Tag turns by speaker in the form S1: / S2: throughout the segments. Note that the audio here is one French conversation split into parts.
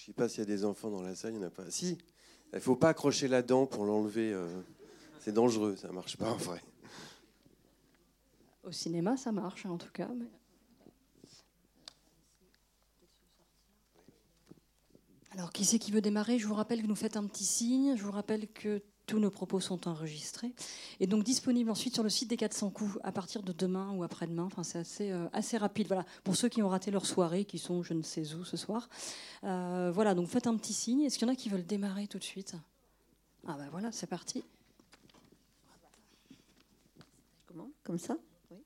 S1: Je ne sais pas s'il y a des enfants dans la salle, il n'y en a pas. Si, il ne faut pas accrocher la dent pour l'enlever. euh, c'est dangereux, ça ne marche pas en vrai.
S2: Au cinéma, ça marche en tout cas. Alors, qui c'est qui veut démarrer? Je vous rappelle que nous faites un petit signe. Je vous rappelle que tous nos propos sont enregistrés et donc disponibles ensuite sur le site des 400 coups à partir de demain ou après-demain. Enfin, c'est assez, euh, assez rapide. Voilà, pour ceux qui ont raté leur soirée, qui sont je ne sais où ce soir. Euh, voilà, donc faites un petit signe. Est-ce qu'il y en a qui veulent démarrer tout de suite? Ah ben voilà, c'est parti.
S3: Comment? Comme ça? Oui.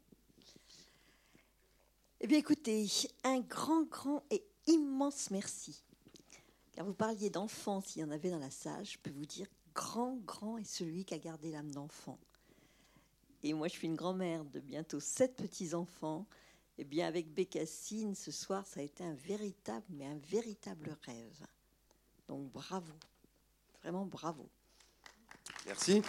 S3: Eh bien, écoutez, un grand, grand et immense merci. Car vous parliez d'enfants, s'il y en avait dans la salle, je peux vous dire, grand, grand est celui qui a gardé l'âme d'enfant. Et moi, je suis une grand-mère de bientôt sept petits-enfants. Eh bien, avec Bécassine, ce soir, ça a été un véritable, mais un véritable rêve. Donc, bravo. Vraiment bravo.
S1: Merci.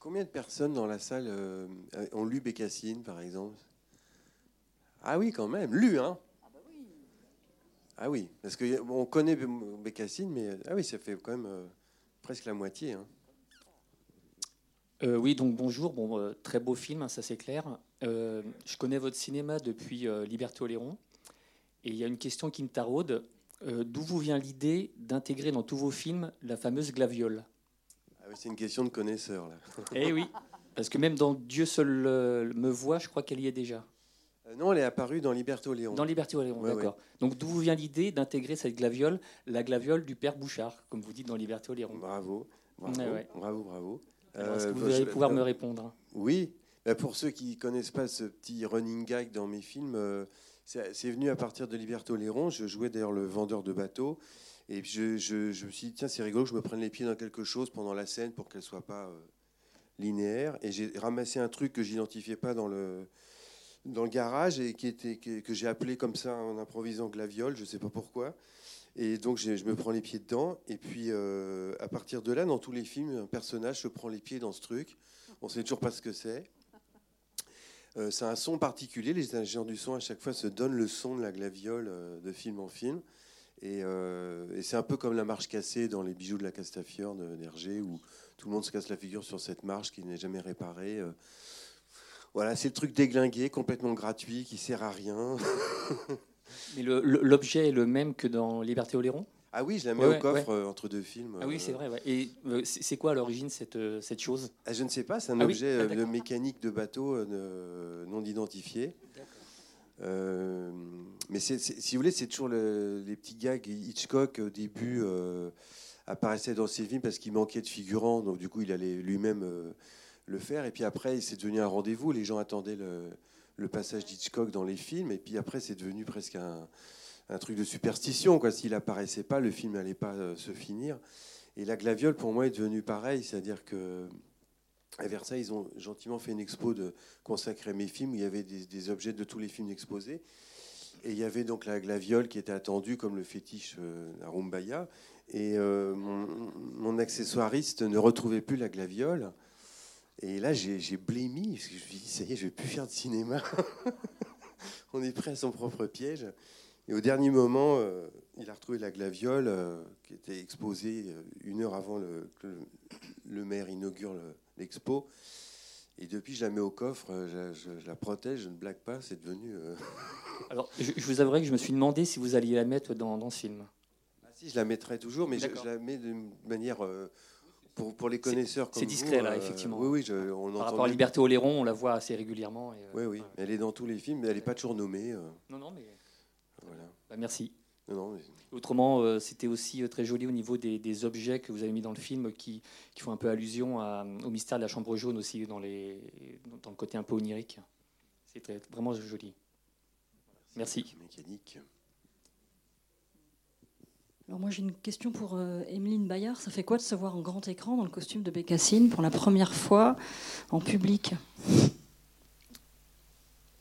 S1: Combien de personnes dans la salle euh, ont lu Bécassine, par exemple? Ah oui, quand même, lu, hein Ah oui, parce qu'on connaît Bé- Bécassine, mais ah oui, ça fait quand même euh, presque la moitié. hein.
S4: Euh, oui, donc bonjour. Bon, euh, très beau film, hein, ça c'est clair. Euh, je connais votre cinéma depuis euh, Liberté Oléron. Et il y a une question qui me taraude. Euh, D'où vous vient l'idée d'intégrer dans tous vos films la fameuse glaviole?
S1: Ah oui, c'est une question de connaisseur, là.
S4: Eh oui, parce que même dans Dieu seul me voit, je crois qu'elle y est déjà.
S1: Euh, non, elle est apparue dans Liberté Oléron.
S4: Dans Liberté
S1: Ouais,
S4: d'accord. Donc d'où vous vient l'idée d'intégrer cette glaviole, la glaviole du père Bouchard, comme vous dites dans Liberté Oléron
S1: Bravo, bravo,
S4: Ouais,
S1: bravo, bravo.
S4: Alors, Est-ce
S1: Euh,
S4: que vous
S1: bah,
S4: allez
S1: je-
S4: pouvoir me répondre hein?
S1: Oui, Bah, pour ceux qui connaissent pas ce petit running gag dans mes films, euh, c'est venu à partir de Liberté Oléron. Je jouais d'ailleurs le vendeur de bateaux. Et puis je, je- je me suis dit, tiens, c'est rigolo que je me prenne les pieds dans quelque chose pendant la scène pour qu'elle soit pas euh, linéaire. Et j'ai ramassé un truc que j'identifiais pas dans le, dans le garage et qui était, que, j'ai appelé comme ça en improvisant glaviole, je sais pas pourquoi. Et donc je me prends les pieds dedans. Et puis euh, à partir de là, dans tous les films, un personnage se prend les pieds dans ce truc. On sait toujours pas ce que c'est. Euh, c'est un son particulier. Les ingénieurs du son à chaque fois se donnent le son de la glaviole euh, de film en film. Et, et c'est un peu comme la marche cassée dans les bijoux de la Castafiore d'Hergé, où tout le monde se casse la figure sur cette marche qui n'est jamais réparée. Voilà, c'est le truc déglingué, complètement gratuit, qui sert à rien.
S4: Mais l'objet est le même que dans Liberté Oléron
S1: Ah oui, je la mets
S4: Ouais,
S1: au coffre euh, entre deux films.
S4: Ah oui,
S1: euh.
S4: c'est vrai. ouais. Et euh, c'est quoi à l'origine cette, cette chose?
S1: Ah, je ne sais pas, c'est un
S4: Ah oui,
S1: objet
S4: ah,
S1: de mécanique de bateau non identifié. Euh, mais si vous voulez, c'est toujours le- les petits gags. Hitchcock, au début, euh, apparaissait dans ses films parce qu'il manquait de figurants. Donc, du coup, il allait lui-même euh, le faire. Et puis après, c'est devenu un rendez-vous. Les gens attendaient le, passage d'Hitchcock dans les films. Et puis après, c'est devenu presque un, truc de superstition. S'il apparaissait pas, le film n'allait pas euh, se finir. Et la glaviole, pour moi, est devenue pareil. C'est-à-dire que à Versailles, ils ont gentiment fait une expo consacrée à mes films où il y avait des, objets de tous les films exposés. Et il y avait donc la glaviole qui était attendue comme le fétiche euh, à Rumbaya. Et euh, mon, mon accessoiriste ne retrouvait plus la glaviole. Et là, j'ai blémi, parce que je me suis dit, ça y est, je ne vais plus faire de cinéma. On est prêt à son propre piège. Et au dernier moment, euh, il a retrouvé la glaviole euh, qui était exposée euh, une heure avant le, que le, le maire inaugure le- l'expo. Et depuis, je la mets au coffre, je, je- je la protège, je ne blague pas, c'est devenu. euh,
S4: Alors, je, je vous avouerai que je me suis demandé si vous alliez la mettre dans, dans ce film.
S1: Ah si, je la mettrai toujours, mais je, la mets d'une manière. Pour, pour les connaisseurs comme
S4: c'est discret,
S1: vous,
S4: là,
S1: euh,
S4: effectivement.
S1: Oui, oui, je- on
S4: Par rapport à Liberté Oléron, on la voit assez régulièrement. et, euh,
S1: Oui, oui, elle est dans tous les films, mais elle n'est pas toujours nommée. euh,
S4: Non, non, mais
S1: voilà.
S4: bah, merci.
S1: Non, non, mais-
S4: Autrement, c'était aussi très joli au niveau des, des objets que vous avez mis dans le film qui, qui font un peu allusion à- au mystère de la chambre jaune aussi, dans, les, dans le côté un peu onirique. Très- vraiment joli. Merci.
S1: Mécanique.
S2: Alors moi j'ai une question pour euh, Emeline Bayard. Ça fait quoi de se voir en grand écran dans le costume de Bécassine pour la première fois en public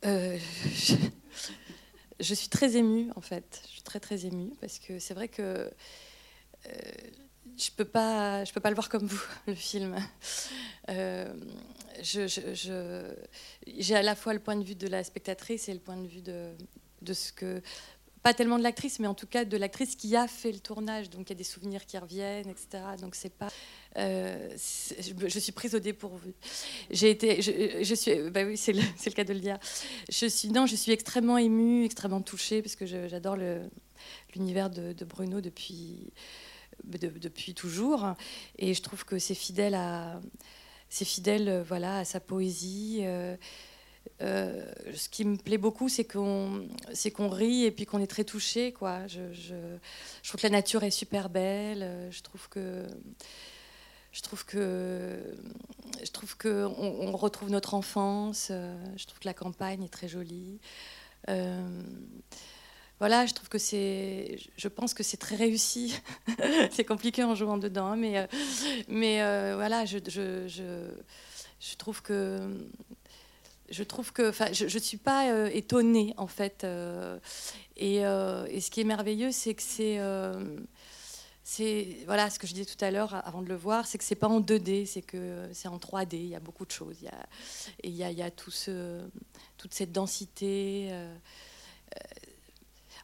S5: Euh, je, je suis très émue en fait. Je suis très très émue parce que c'est vrai que euh, je peux pas, je peux pas le voir comme vous le film. Euh, j'ai à la fois le point de vue de la spectatrice et le point de vue de, de ce que pas tellement de l'actrice, mais en tout cas de l'actrice qui a fait le tournage. Donc il y a des souvenirs qui reviennent, etc. Donc c'est pas. Euh, je, suis prise au dépourvu. J'ai été, je, suis, bah oui, c'est le, le, cas de le dire. Je suis, non, je suis extrêmement émue, extrêmement touchée parce que j'adore l'univers de, Bruno depuis, depuis toujours, et je trouve que c'est fidèle à, c'est fidèle, voilà, à sa poésie. Euh, euh, ce qui me plaît beaucoup, c'est qu'on, rit et puis qu'on est très touché. Je, trouve que la nature est super belle. Je trouve que, je trouve que, je trouve que on, retrouve notre enfance. Je trouve que la campagne est très jolie. Euh, voilà, je trouve que c'est, je pense que c'est très réussi. c'est compliqué en jouant dedans, mais, euh, mais voilà, je, je, je trouve que je trouve que, je ne suis pas euh, étonnée en fait. Euh, euh, et, ce qui est merveilleux, c'est que c'est, voilà, ce que je disais tout à l'heure avant de le voir, c'est que c'est pas en 2D, c'est que c'est en 3D. Il y a beaucoup de choses. Il y a, toute cette densité.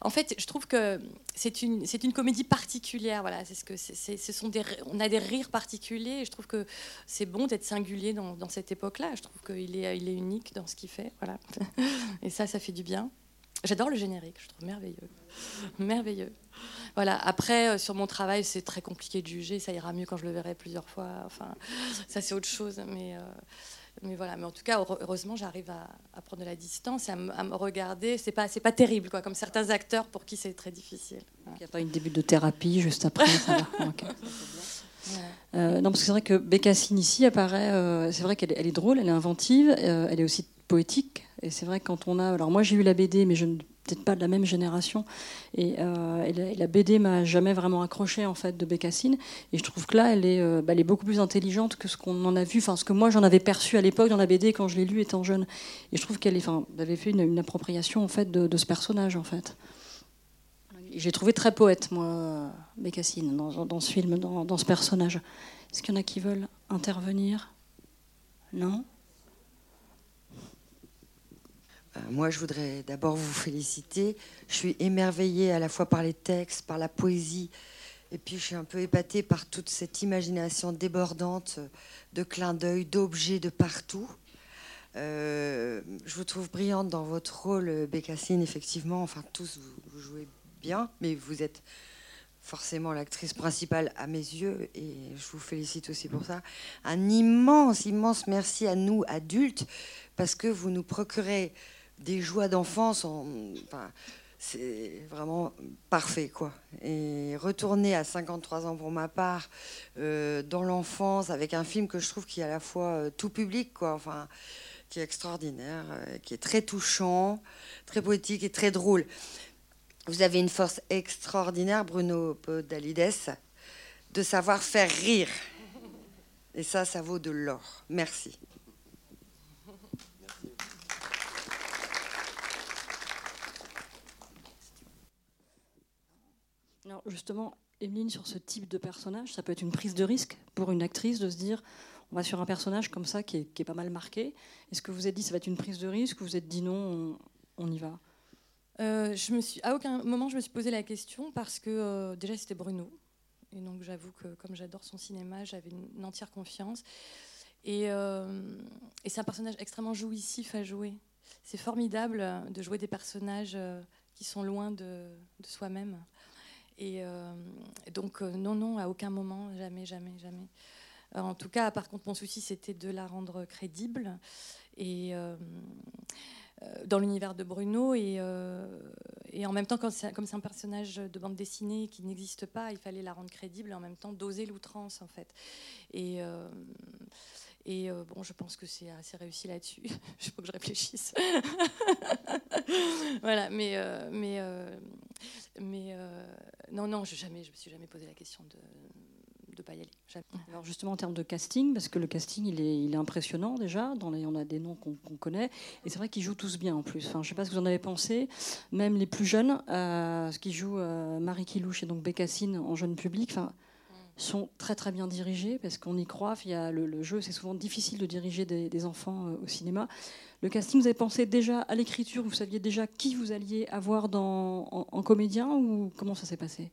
S5: En fait, je trouve que c'est une, c'est une comédie particulière. Voilà, c'est ce que c'est, ce sont on a des rires particuliers. Je trouve que c'est bon d'être singulier dans, dans cette époque-là. Je trouve qu'il est, il est unique dans ce qu'il fait. Voilà, et ça, ça fait du bien. J'adore le générique. Je trouve merveilleux, merveilleux. Voilà. Après, euh, sur mon travail, c'est très compliqué de juger. Ça ira mieux quand je le verrai plusieurs fois. Enfin, ça c'est autre chose. Mais euh, mais voilà, mais en tout cas, heureusement, j'arrive à, prendre de la distance et à, me regarder. C'est pas, c'est pas terrible, quoi, comme certains acteurs pour qui c'est très difficile.
S2: Il n'y a pas une début de thérapie juste après. ça euh, non, parce que c'est vrai que Bécassine ici apparaît. Euh, c'est vrai qu'elle est drôle, elle est inventive, euh, elle est aussi poétique. Et c'est vrai que quand on a. Alors moi, j'ai eu la BD, mais je ne peut-être pas de la même génération. Et, euh, la, BD m'a jamais vraiment accroché en fait de Bécassine. Et je trouve que là, elle est, euh, bah, elle est beaucoup plus intelligente que ce qu'on en a vu, enfin ce que moi j'en avais perçu à l'époque dans la BD quand je l'ai lu étant jeune. Et je trouve qu'elle enfin, avait fait une, appropriation en fait de, ce personnage en fait. J'ai trouvé très poète moi Bécassine dans, ce film, dans, ce personnage. Est-ce qu'il y en a qui veulent intervenir? Non?
S6: Moi, je voudrais d'abord vous féliciter. Je suis émerveillée à la fois par les textes, par la poésie, et puis je suis un peu épatée par toute cette imagination débordante de clins d'œil, d'objets de partout. Euh, je vous trouve brillante dans votre rôle, Bécassine, effectivement. Enfin, tous, vous, jouez bien, mais vous êtes forcément l'actrice principale à mes yeux, et je vous félicite aussi pour ça. Un immense, immense merci à nous, adultes, parce que vous nous procurez des joies d'enfance. C'est vraiment parfait, quoi. Et retourner à 53 ans pour ma part, euh, dans l'enfance, avec un film que je trouve qui est à la fois euh, tout public, quoi. Enfin, qui est extraordinaire, euh, qui est très touchant, très poétique et très drôle. Vous avez une force extraordinaire, Bruno Podalides, de savoir faire rire. Et ça, ça vaut de l'or. Merci.
S2: Justement, Emeline, sur ce type de personnage, ça peut être une prise de risque pour une actrice de se dire on va sur un personnage comme ça qui est, pas mal marqué. Est-ce que vous êtes dit ça va être une prise de risque ou vous êtes dit non, on, y va?
S5: Euh, À aucun moment je me suis posé la question parce que euh, déjà c'était Bruno. Et donc j'avoue que comme j'adore son cinéma, j'avais une, entière confiance. Et, euh, c'est un personnage extrêmement jouissif à jouer. C'est formidable de jouer des personnages qui sont loin de soi-même. Et euh, donc, euh, non, non, à aucun moment, jamais, jamais, jamais. Euh, en tout cas, par contre, mon souci, c'était de la rendre crédible. Et dans l'univers de Bruno et, et, en même temps, comme c'est un personnage de bande dessinée qui n'existe pas, il fallait la rendre crédible et en même temps doser l'outrance en fait. Et, et bon, je pense que c'est assez réussi là-dessus. Je faut que je réfléchisse. voilà, mais mais non, non, je jamais, je me suis jamais posé la question de ne pas y aller.
S2: Alors justement en termes de casting, parce que le casting il est, il est impressionnant déjà, dans les, on a des noms qu'on connaît, et c'est vrai qu'ils jouent tous bien en plus. Enfin, je ne sais pas ce que vous en avez pensé, même les plus jeunes, euh, ce qui joue euh, Marie Kilouche et donc Bécassine en jeune public, enfin, sont très très bien dirigés parce qu'on y croit. Il y a le, jeu, c'est souvent difficile de diriger des, enfants euh, au cinéma. Le casting, vous avez pensé déjà à l'écriture Vous saviez déjà qui vous alliez avoir dans, en, comédien ou comment ça s'est passé?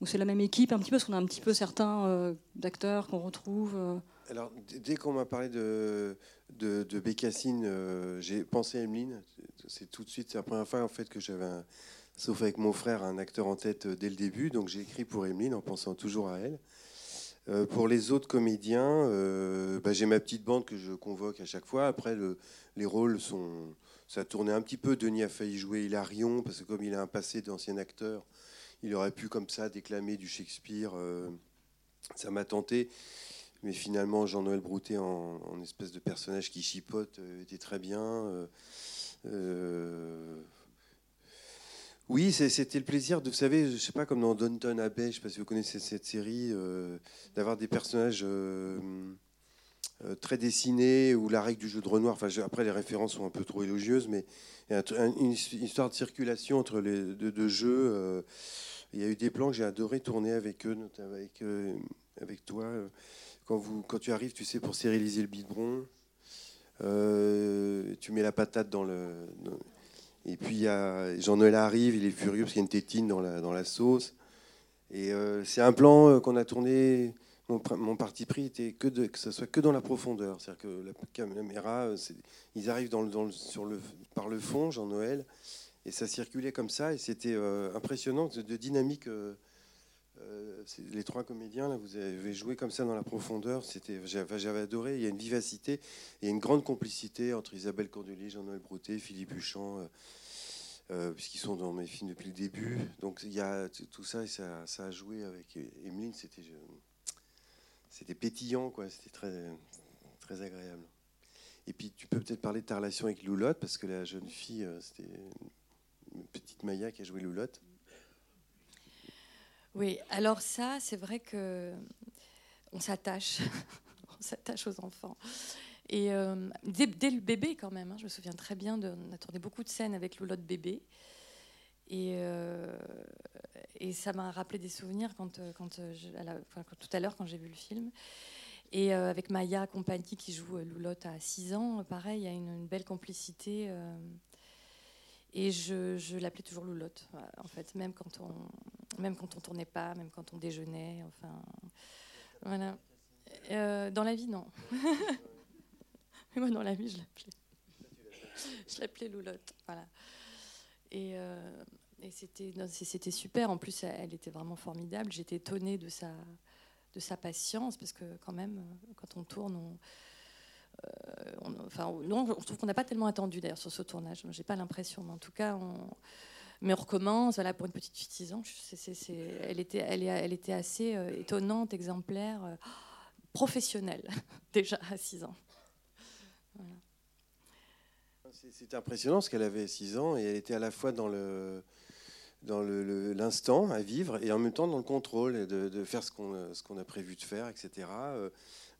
S2: Ou c'est la même équipe un petit peu Parce qu'on a un petit peu certains euh, d'acteurs qu'on retrouve. Euh?
S1: Alors, dès qu'on m'a parlé de, de, de Bécassine, j'ai pensé à Emeline. C'est tout de suite, la première fois en fait que j'avais un sauf avec mon frère, un acteur en tête euh, dès le début. Donc j'ai écrit pour Emeline en pensant toujours à elle. Euh, pour les autres comédiens, euh, bah, j'ai ma petite bande que je convoque à chaque fois. Après, les rôles sont. Ça tournait un petit peu. Denis a failli jouer Hilarion, parce que comme il a un passé d'ancien acteur, il aurait pu comme ça déclamer du Shakespeare. ça m'a tenté. Mais finalement, Jean-Noël Broutet, en, espèce de personnage qui chipote, était très bien. Oui, c'était le plaisir de, vous savez, je sais pas, comme dans Downton Abbey, je ne sais pas si vous connaissez cette série, euh, d'avoir des personnages euh, euh, très dessinés ou la règle du jeu de Renoir. Enfin, après, les références sont un peu trop élogieuses, mais il y a une, histoire de circulation entre les deux, jeux. il y a eu des plans que j'ai adoré tourner avec eux, notamment avec, avec toi. Quand, vous, quand tu arrives, tu sais, pour stériliser le biberon, tu mets la patate dans le. Et puis Jean-Noël arrive, il est furieux parce qu'il y a une tétine dans la, sauce. Et euh, c'est un plan euh, qu'on a tourné. Mon, parti pris était que, de, que ça soit que dans la profondeur. C'est-à-dire que la caméra, euh, ils arrivent par le fond, Jean-Noël, et ça circulait comme ça. Et c'était impressionnant de, dynamique. les trois comédiens, vous avez joué comme ça dans la profondeur. J'avais adoré. Il y a une vivacité et une grande complicité entre Isabelle Cordelier, Jean-Noël Broutet, Philippe Huchon. Euh, puisqu'ils sont dans mes films depuis le début. Donc il y a tout ça ça, a joué avec Emeline. C'était, c'était pétillant, quoi. C'était très, très agréable. Et puis tu peux peut-être parler de ta relation avec Loulotte, parce que la jeune fille, euh, c'était une petite Maya qui a joué Loulotte.
S5: Oui, alors ça, c'est vrai que on s'attache, on s'attache aux enfants. Et euh, dès, le bébé, quand même, hein, je me souviens très bien, de, on a tourné beaucoup de scènes avec Loulotte bébé. Et, euh, et ça m'a rappelé des souvenirs quand, euh, quand, tout à l'heure, quand j'ai vu le film. Et avec Maya Compagnie qui joue Loulotte à 6 ans, pareil, il y a une, belle complicité. et je, je l'appelais toujours Loulotte, en fait, même quand on même quand on tournait pas, même quand on déjeunait, enfin, voilà. dans la vie, non. moi, dans la vie, je l'appelais. je l'appelais Loulotte. Voilà. Et, euh, c'était, super. En plus, elle était vraiment formidable. J'étais étonnée de sa, patience, parce que quand même, quand on tourne, on, euh, enfin, non, on trouve qu'on n'a pas tellement attendu d'ailleurs sur ce tournage. J'ai pas l'impression, mais en tout cas, on, mais on recommence. Voilà, pour une petite fille de 6 ans, elle était, assez euh, étonnante, exemplaire, professionnelle déjà à 6 ans.
S1: C'est impressionnant parce qu'elle avait 6 ans et elle était à la fois dans le dans l'instant à vivre et en même temps dans le contrôle de, de faire ce qu'on ce qu'on a prévu de faire, etc. Euh,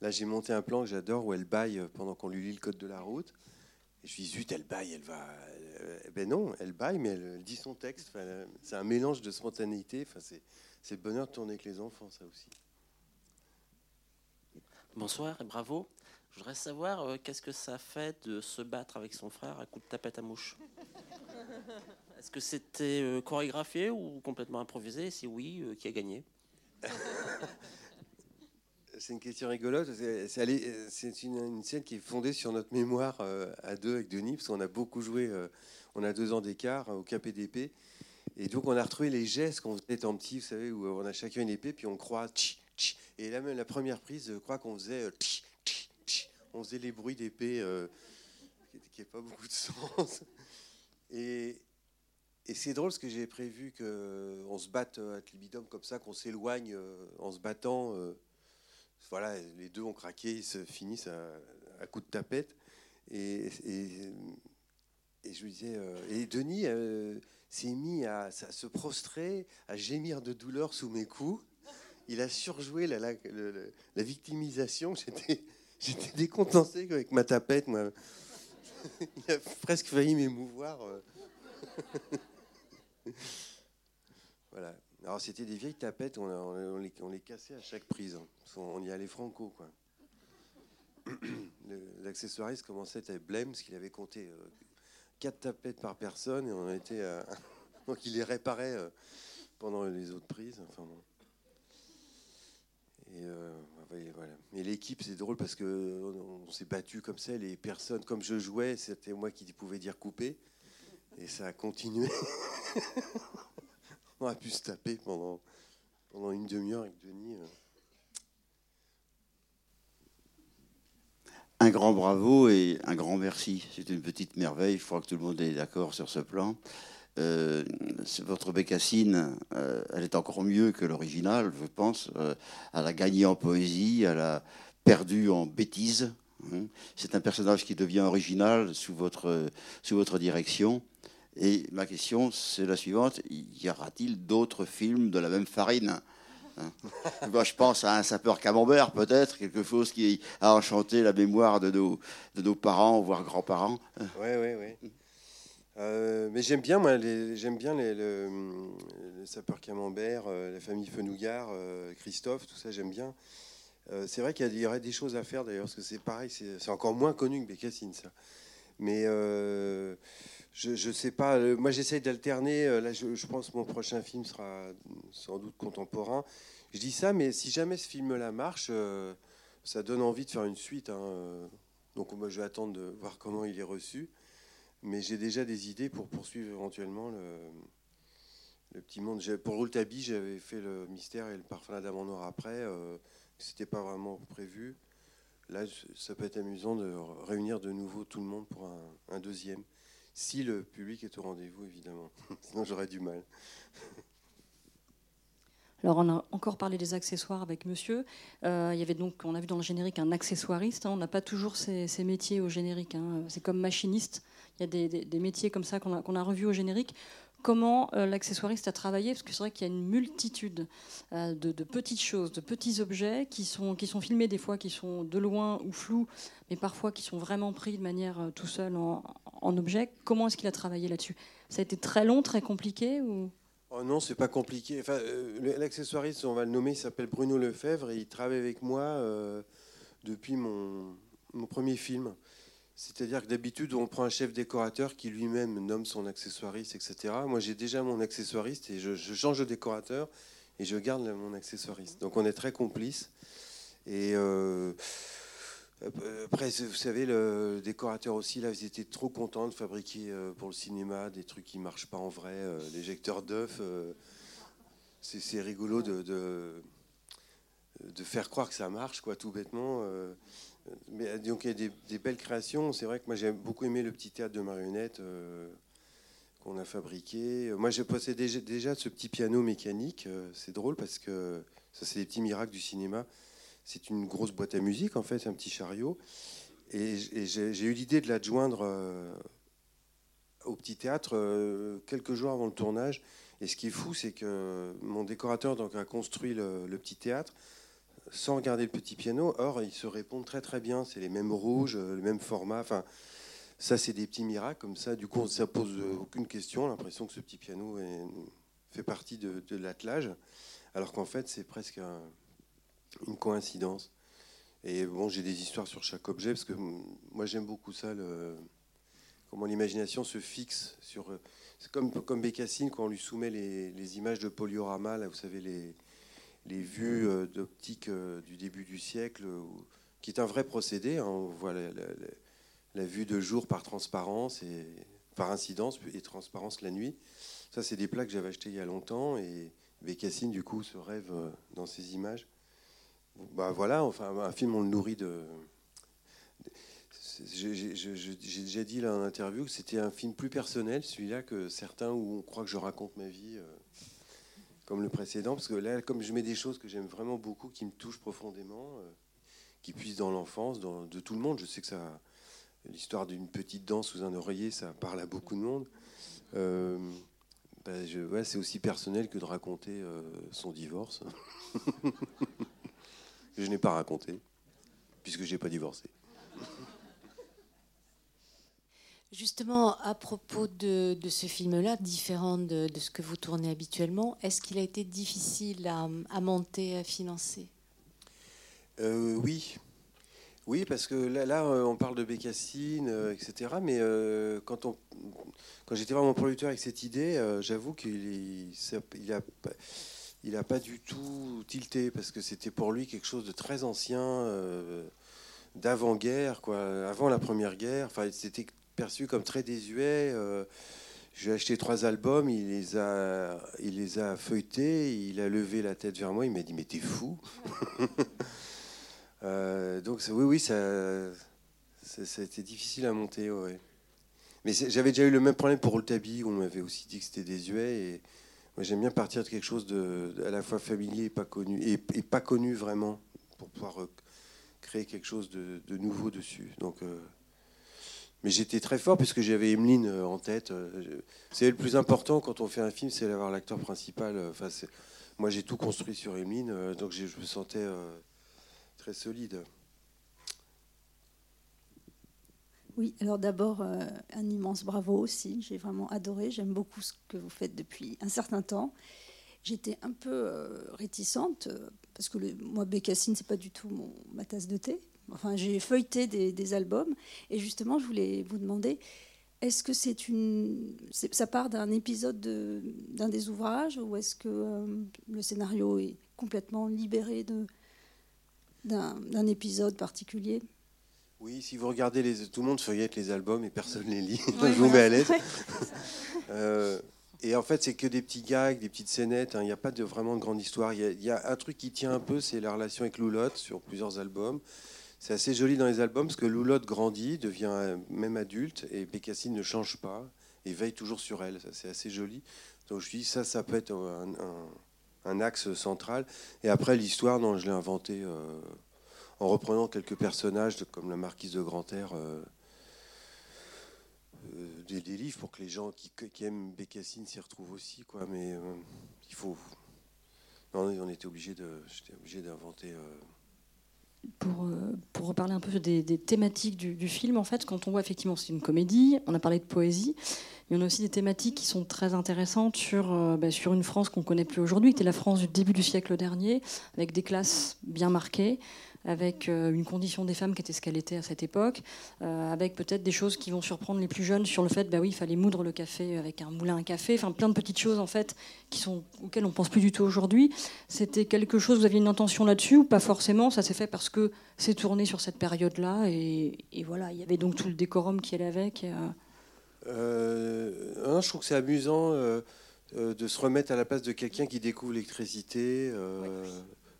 S1: là, j'ai monté un plan que j'adore où elle baille pendant qu'on lui lit le code de la route. Et je dis zut, elle baille, elle va. Eh ben non, elle baille, mais elle, dit son texte. c'est un mélange de spontanéité. Enfin, c'est le bonheur de tourner avec les enfants, ça aussi.
S7: Bonsoir et bravo. Je voudrais savoir euh, qu'est-ce que ça fait de se battre avec son frère à coup de tapette à mouche? Est-ce que c'était euh, chorégraphié ou complètement improvisé? Si oui, euh, qui a gagné?
S1: C'est une question rigolote. C'est une, scène qui est fondée sur notre mémoire à deux avec Denis, parce qu'on a beaucoup joué. on a deux ans d'écart au KPDP. Et donc, on a retrouvé les gestes qu'on faisait en petit, vous savez, où on a chacun une épée, puis on croit. Et là, même la première prise, je crois qu'on faisait on faisait les bruits d'épée euh, qui n'avaient pas beaucoup de sens. Et, c'est drôle parce que j'ai prévu qu'on se batte à libidum comme ça, qu'on s'éloigne euh, en se battant. Euh, voilà, les deux ont craqué, ils se finissent à, coups de tapette. Et, je lui disais, et Denis s'est mis à, se prostrer, à gémir de douleur sous mes coups. Il a surjoué la, la victimisation. J'étais J'étais décontenancé avec ma tapette. Moi. Il a presque failli m'émouvoir. Euh. voilà. Alors c'était des vieilles tapettes, on, les, cassait à chaque prise. Hein. On y allait franco, quoi. L'accessoiriste commençait à blême parce qu'il avait compté euh, quatre tapettes par personne et on était donc il les réparait euh, pendant les autres prises. Enfin Et euh, voilà. L'équipe, c'est drôle parce que on, s'est battu comme ça. Les personnes, comme je jouais, c'était moi qui pouvais dire couper. Et ça a continué. on a pu se taper pendant, pendant une demi-heure avec Denis. Euh.
S8: Un grand bravo et un grand merci. C'est une petite merveille. Je crois que tout le monde est d'accord sur ce plan. Euh, votre bécassine, euh, elle est encore mieux que l'original, je pense. Euh, elle a gagné en poésie, elle a perdu en bêtise. Hein. C'est un personnage qui devient original sous votre, sous votre direction. Et ma question, c'est la suivante. Y aura-t-il d'autres films de la même farine hein? Je pense à un sapeur camembert, peut-être, quelque chose qui a enchanté la mémoire de nos, de nos parents, voire grands-parents.
S1: Oui, oui, oui. Euh, mais j'aime bien, moi, j'aime bien les, sapeurs camembert, euh, la famille Fenouillard, euh, Christophe, tout ça, j'aime bien. c'est vrai qu'il y, aurait des choses à faire d'ailleurs, parce que c'est pareil, c'est encore moins connu que Bécassine, ça. Mais je ne sais pas, moi j'essaye d'alterner. Là, je, pense que mon prochain film sera sans doute contemporain. Je dis ça, mais si jamais ce film-là marche, ça donne envie de faire une suite. Hein, donc moi je vais attendre de voir comment il est reçu. Mais j'ai déjà des idées pour poursuivre éventuellement le, petit monde. Pour Rouletabille, j'avais fait le mystère et le parfum d'Adam en noir après. Euh, C'était pas vraiment prévu. Là, ça peut être amusant de réunir de nouveau tout le monde pour un, deuxième. Si le public est au rendez-vous, évidemment. Sinon, j'aurais du mal.
S2: Alors, on a encore parlé des accessoires avec monsieur. Euh, il y avait donc, on a vu dans le générique un accessoiriste. Hein. On n'a pas toujours ces, métiers au générique. Hein. C'est comme machiniste. Il y a des, métiers comme ça qu'on a, revus au générique. Comment euh, l'accessoiriste a travaillé? Parce que c'est vrai qu'il y a une multitude euh, de, petites choses, de petits objets qui sont, qui sont filmés des fois, qui sont de loin ou flous, mais parfois qui sont vraiment pris de manière euh, tout seul en, objet. Comment est-ce qu'il a travaillé là-dessus? Ça a été très long, très compliqué ou?
S1: Oh non, c'est pas compliqué. Enfin, l'accessoiriste, on va le nommer, il s'appelle Bruno Lefebvre et il travaille avec moi depuis mon premier film. C'est-à-dire que d'habitude, on prend un chef décorateur qui lui-même nomme son accessoiriste, etc. Moi, j'ai déjà mon accessoiriste et je, change de décorateur et je garde mon accessoiriste. Donc, on est très complices. Et euh, après, vous savez, le décorateur aussi, là, ils étaient trop contents de fabriquer euh, pour le cinéma des trucs qui ne marchent pas en vrai, euh, l'éjecteur d'œuf. c'est rigolo de, de, de, faire croire que ça marche, quoi, tout bêtement. Mais, donc il y a des, belles créations. C'est vrai que moi j'ai beaucoup aimé le petit théâtre de marionnettes euh, qu'on a fabriqué. Moi j'ai possédé déjà, ce petit piano mécanique. Euh, c'est drôle parce que ça c'est des petits miracles du cinéma. C'est une grosse boîte à musique en fait, un petit chariot. Et, j'ai eu l'idée de l'adjoindre euh, au petit théâtre quelques jours avant le tournage. Et ce qui est fou, c'est que mon décorateur donc, a construit le petit théâtre sans regarder le petit piano. Or, ils se répondent très très bien. C'est les mêmes rouges, euh, le même format. Enfin, ça, c'est des petits miracles comme ça. Du coup, ça pose euh, aucune question. L'impression que ce petit piano fait partie de, l'attelage, alors qu'en fait, c'est presque une coïncidence. Et bon, j'ai des histoires sur chaque objet parce que moi, j'aime beaucoup ça. comment l'imagination se fixe sur. Euh, c'est comme, comme Bécassine quand on lui soumet les, les images de poliorama, là, vous savez, les, les vues euh, d'optique euh, du début du siècle, qui est un vrai procédé. Hein. On voit la, vue de jour par transparence et par incidence et transparence la nuit. Ça, c'est des plats que j'avais achetés il y a longtemps et Bécassine, du coup, se rêve euh, dans ces images. Bah voilà, enfin, un film, on le nourrit de. J'ai déjà dit là en interview que c'était un film plus personnel, celui-là, que certains où on croit que je raconte ma vie comme le précédent, parce que là, comme je mets des choses que j'aime vraiment beaucoup, qui me touchent profondément, euh, qui puissent dans l'enfance, de tout le monde. Je sais que ça, l'histoire d'une petite danse sous un oreiller, ça parle à beaucoup de monde. Euh, bah, c'est aussi personnel que de raconter euh, son divorce, je n'ai pas raconté, puisque je n'ai pas divorcé.
S9: Justement, à propos de, ce film-là, différent de, ce que vous tournez habituellement, est-ce qu'il a été difficile à, monter, à financer?
S1: Euh, Oui. Oui, parce que là, là, on parle de Bécassine, euh, etc. Mais euh, quand, quand j'étais vraiment producteur avec cette idée, j'avoue qu'il il a, il a pas du tout tilté, parce que c'était pour lui quelque chose de très ancien d'avant-guerre, quoi, avant la Première Guerre. Enfin, c'était perçu comme très désuet. Euh, j'ai acheté trois albums, il les a, il les a feuilletés, il a levé la tête vers moi, il m'a dit mais t'es fou. euh, donc oui, oui, ça, ça, a été difficile à monter. Ouais. Mais j'avais déjà eu le même problème pour Rouletabille, où on m'avait aussi dit que c'était désuet. Et moi j'aime bien partir de quelque chose de, à la fois familier et pas connu, et, pas connu vraiment, pour pouvoir euh, créer quelque chose de, nouveau dessus. Donc euh, mais j'étais très fort parce que j'avais Emeline euh, en tête. Euh, c'est le plus important quand on fait un film, c'est d'avoir l'acteur principal. Euh, enfin, moi, j'ai tout construit sur Emeline, donc je me sentais très solide.
S10: Oui, alors d'abord, un immense bravo aussi. J'ai vraiment adoré. J'aime beaucoup ce que vous faites depuis un certain temps. J'étais un peu réticente parce que moi, Bécassine, c'est pas du tout mon, ma tasse de thé. Enfin, j'ai feuilleté des, albums et justement, je voulais vous demander est-ce que c'est une, ça part d'un épisode d'un des ouvrages ou est-ce que euh, le scénario est complètement libéré de, d'un, épisode particulier?
S1: Oui, si vous regardez les, tout le monde feuillette les albums et personne ne les lit. je vous mets à l'aise. Euh, et en fait, c'est que des petits gags, des petites scénettes. Hein. Il n'y a pas de, vraiment de grande histoire. Il y, y, a, un truc qui tient un peu, c'est la relation avec Loulotte sur plusieurs albums. C'est assez joli dans les albums parce que Loulotte grandit, devient même adulte et Bécassine ne change pas et veille toujours sur elle. C'est assez joli. Donc je dis ça, ça peut être un, axe central. Et après l'histoire, non, je l'ai inventé euh, en reprenant quelques personnages comme la marquise de Grantaire. Euh, euh, des, livres pour que les gens qui, aiment Bécassine s'y retrouvent aussi quoi mais il faut non, on était obligé de j'étais obligé d'inventer
S2: pour, euh, pour, reparler un peu des, thématiques du, film, en fait, quand on voit effectivement c'est une comédie, on a parlé de poésie, mais on a aussi des thématiques qui sont très intéressantes sur, euh, bah, sur une France qu'on connaît plus aujourd'hui, qui était la France du début du siècle dernier, avec des classes bien marquées, avec euh, une condition des femmes qui était ce qu'elle était à cette époque, euh, avec peut-être des choses qui vont surprendre les plus jeunes sur le fait, bah oui, il fallait moudre le café avec un moulin à café, enfin plein de petites choses en fait qui sont auxquelles on pense plus du tout aujourd'hui. C'était quelque chose, vous aviez une intention là-dessus ou pas forcément? Ça s'est fait parce que c'est tourné sur cette période-là et, voilà, il y avait donc tout le décorum qui allait avec.
S1: Euh, je trouve que c'est amusant. de se remettre à la place de quelqu'un qui découvre l'électricité,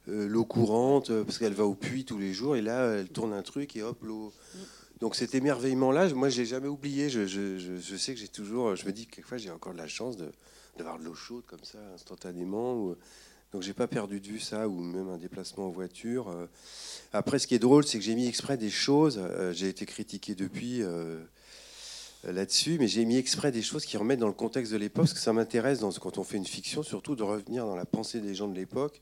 S1: l'eau courante, euh, parce qu'elle va au puits tous les jours, et là, elle tourne un truc et hop, l'eau. Donc cet émerveillement-là, moi, je l'ai jamais oublié. Je, sais que j'ai toujours, je me dis que quelquefois, j'ai encore de la chance d'avoir de, l'eau chaude comme ça, instantanément. Ou, donc j'ai pas perdu de vue ça, ou même un déplacement en voiture. Euh. Après, ce qui est drôle, c'est que j'ai mis exprès des choses. J'ai été critiqué depuis là-dessus, mais j'ai mis exprès des choses qui remettent dans le contexte de l'époque, parce que ça m'intéresse quand on fait une fiction, surtout de revenir dans la pensée des gens de l'époque.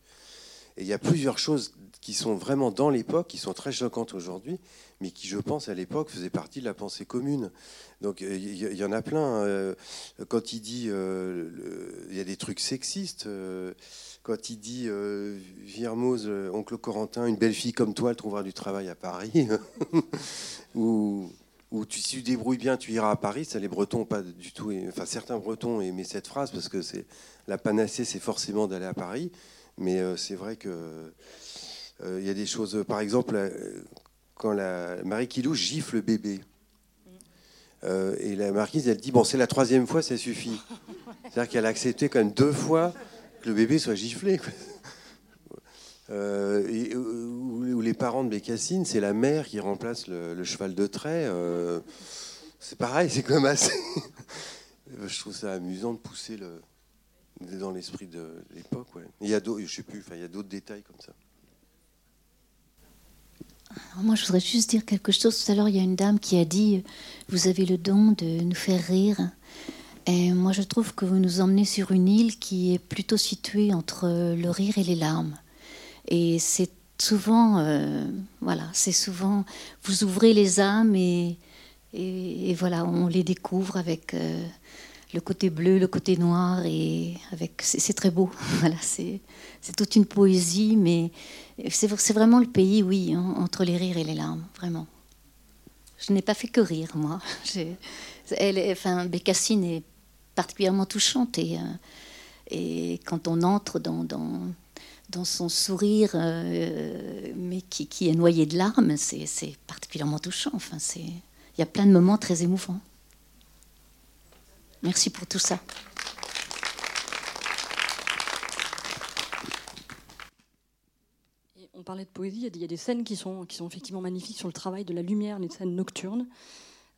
S1: Et il y a plusieurs choses qui sont vraiment dans l'époque, qui sont très choquantes aujourd'hui, mais qui, je pense, à l'époque, faisaient partie de la pensée commune. Donc il y, en a plein. Euh, quand il dit, euh, il y a des trucs sexistes. Euh, quand il dit Virmoz, oncle Corentin, une belle fille comme toi, elle trouvera du travail à Paris. ou, ou tu, si tu débrouilles bien, tu iras à Paris. Ça, les Bretons, pas du tout. Enfin, certains Bretons aimaient cette phrase parce que c'est la panacée, c'est forcément d'aller à Paris. Mais euh, c'est vrai que euh, y a des choses. Par exemple, quand la Marie Kilou gifle le bébé. Euh, et la marquise, elle dit bon, c'est la troisième fois, ça suffit. C'est-à-dire qu'elle a accepté quand même deux fois que le bébé soit giflé. ou, les parents de Bécassine, c'est la mère qui remplace le, cheval de trait. c'est pareil, c'est quand même assez. Je trouve ça amusant de pousser le, dans l'esprit de l'époque. Il y a d'autres, je sais plus, il y a d'autres détails comme ça.
S11: moi, je voudrais juste dire quelque chose. Tout à l'heure, il y a une dame qui a dit Vous avez le don de nous faire rire. Et moi, je trouve que vous nous emmenez sur une île qui est plutôt située entre le rire et les larmes. Et c'est souvent, euh, voilà, c'est souvent, vous ouvrez les âmes et, et, voilà, on les découvre avec le côté bleu, le côté noir, et avec c'est très beau. Voilà, c'est toute une poésie, mais c'est vraiment le pays, oui, hein, entre les rires et les larmes, vraiment. Je n'ai pas fait que rire, moi. Enfin, Bécassine est particulièrement touchante et, et quand on entre dans, son sourire, euh, mais qui, qui, est noyé de larmes, c'est particulièrement touchant. Enfin, il y a plein de moments très émouvants. Merci pour tout ça.
S2: on parlait de poésie, il y a des scènes qui sont, qui sont effectivement magnifiques sur le travail de la lumière, les scènes nocturnes.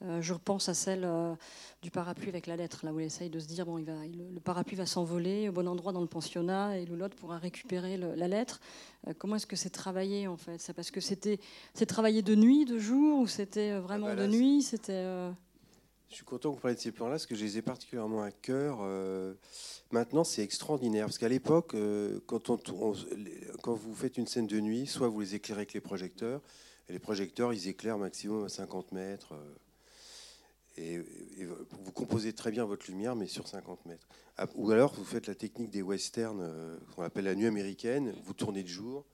S2: Euh, je repense à celle euh, du parapluie avec la lettre, là où il essaye de se dire bon, il va, le, parapluie va s'envoler au bon endroit dans le pensionnat et l'autre pourra récupérer la lettre. Euh, comment est-ce que c'est travaillé en fait? C'est parce que c'était c'est travaillé de nuit, de jour, ou c'était vraiment ah bah de nuit? C'était
S1: je suis content que vous parliez de ces plans-là, parce que je les ai particulièrement à cœur. maintenant, c'est extraordinaire, parce qu'à l'époque, quand, on, quand vous faites une scène de nuit, soit vous les éclairez avec les projecteurs, et les projecteurs, ils éclairent maximum à 50 mètres. Et, vous composez très bien votre lumière, mais sur 50 mètres. Ah, ou alors, vous faites la technique des westerns, euh, qu'on appelle la nuit américaine. Vous tournez de jour,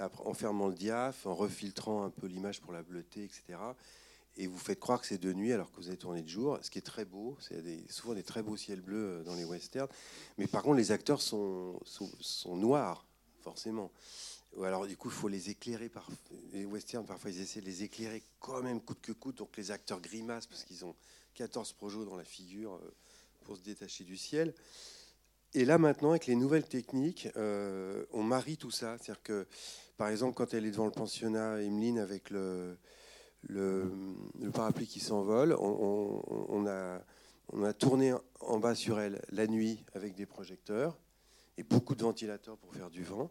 S1: en fermant le diaph, en refiltrant un peu l'image pour la bleuter, etc. Et vous faites croire que c'est de nuit alors que vous avez tourné de jour, ce qui est très beau. C'est souvent des très beaux ciels bleus euh, dans les westerns. Mais par contre, les acteurs sont, sont noirs, forcément. Alors du coup, il faut les éclairer. Par... Les westerns, parfois, ils essaient de les éclairer quand même coûte que coûte. Donc les acteurs grimacent parce qu'ils ont 14 projets dans la figure euh, pour se détacher du ciel. Et là maintenant, avec les nouvelles techniques, euh, on marie tout ça. C'est-à-dire que, par exemple, quand elle est devant le pensionnat, Emeline, avec le, le, parapluie qui s'envole, on, a, on a tourné en bas sur elle la nuit avec des projecteurs et beaucoup de ventilateurs pour faire du vent.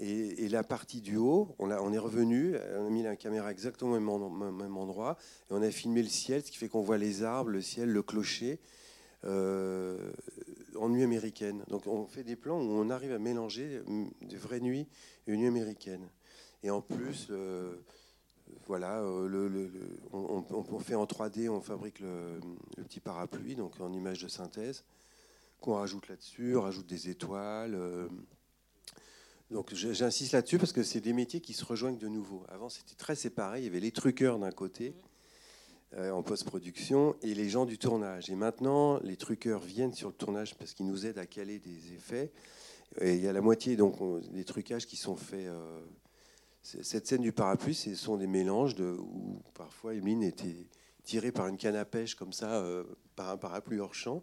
S1: Et, la partie du haut, on, on, est revenu, on a mis la caméra exactement au même, endroit, et on a filmé le ciel, ce qui fait qu'on voit les arbres, le ciel, le clocher, euh, en nuit américaine. Donc on fait des plans où on arrive à mélanger de vraies nuits et une nuit américaine. Et en plus, euh, voilà, euh, le, on, fait en 3D, on fabrique le, petit parapluie, donc en image de synthèse, qu'on rajoute là-dessus, on rajoute des étoiles. Donc j'insiste là-dessus parce que c'est des métiers qui se rejoignent de nouveau. Avant, c'était très séparé. Il y avait les truqueurs d'un côté euh, en post-production et les gens du tournage. Et maintenant, les truqueurs viennent sur le tournage parce qu'ils nous aident à caler des effets. Et il y a la moitié donc des trucages qui sont faits. Euh, cette scène du parapluie, ce sont des mélanges de, où parfois Emeline était tirée par une canne à pêche comme ça, euh, par un parapluie hors champ.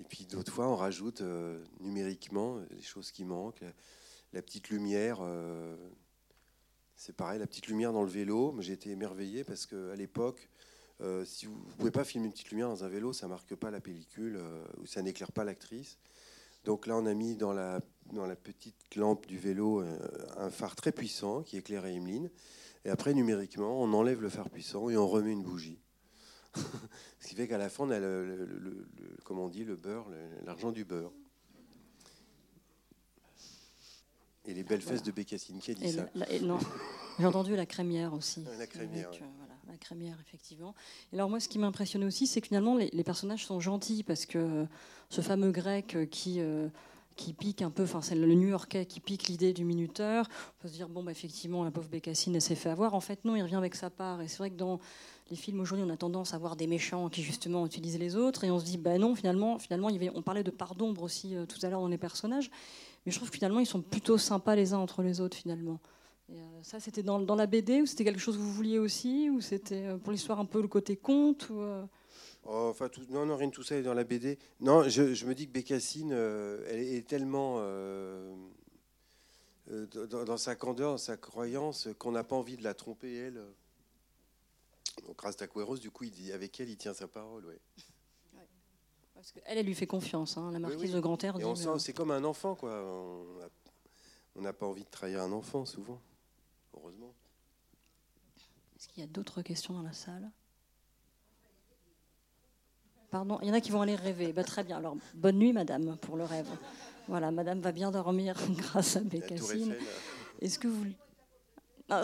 S1: Et puis d'autres fois, on rajoute numériquement les choses qui manquent la petite lumière, euh, c'est pareil, la petite lumière dans le vélo. J'ai été émerveillé parce qu'à l'époque, euh, si vous ne pouvez pas filmer une petite lumière dans un vélo, ça ne marque pas la pellicule euh, ou ça n'éclaire pas l'actrice. Donc là, on a mis dans la, dans la petite lampe du vélo un phare très puissant qui éclairait Emeline. Et après, numériquement, on enlève le phare puissant et on remet une bougie. Ce qui fait qu'à la fin, on a le, comment on dit, le beurre, l'argent du beurre. Et les belles fesses de Bécassine, qui a dit ça
S2: Non, j'ai entendu la crémière aussi.
S1: La crémière.
S2: Euh, voilà, la crémière, effectivement. Et alors moi, ce qui m'a impressionné aussi, c'est que finalement, les, personnages sont gentils parce que ce fameux grec qui... Euh, qui pique un peu, enfin c'est le New-Yorkais qui pique l'idée du minuteur. On peut se dire bon bah effectivement la pauvre Bécassine s'est fait avoir. En fait non, il revient avec sa part. Et c'est vrai que dans les films aujourd'hui on a tendance à voir des méchants qui justement utilisent les autres et on se dit bah non finalement finalement on parlait de part d'ombre aussi euh, tout à l'heure dans les personnages. Mais je trouve que finalement, ils sont plutôt sympas les uns entre les autres, finalement. Et euh, ça, c'était dans, la BD ou c'était quelque chose que vous vouliez aussi? Ou c'était euh, pour l'histoire un peu le côté conte ou?
S1: Oh, enfin, tout, non, non, rien de tout ça est dans la BD. Non, je, je me dis que Bécassine, elle est tellement dans, dans, sa candeur, dans sa croyance, qu'on n'a pas envie de la tromper, elle. Donc, Rastaqueros, du coup, il dit, avec elle, il tient sa parole. Ouais.
S2: Parce qu'elle, elle lui fait confiance, hein, la marquise de Grand-Air.
S1: Euh, c'est comme un enfant, quoi. On n'a pas envie de trahir un enfant, souvent. Heureusement.
S2: Est-ce qu'il y a d'autres questions dans la salle? Pardon, il y en a qui vont aller rêver. Bah, très bien. Alors, bonne nuit, madame, pour le rêve. Voilà, madame va bien dormir grâce à Bécassine. Est-ce que vous.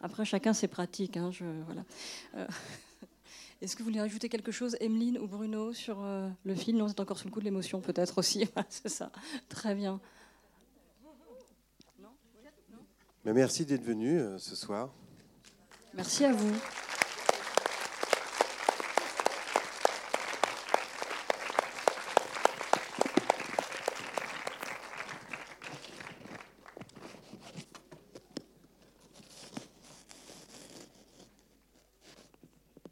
S2: Après, chacun ses pratiques. Hein, je, voilà. Euh, est-ce que vous voulez rajouter quelque chose, Emeline ou Bruno, sur euh, le film Non, c'est encore sous le coup de l'émotion, peut-être aussi. c'est ça. Très bien.
S1: Mais merci d'être venu ce soir.
S2: Merci à vous.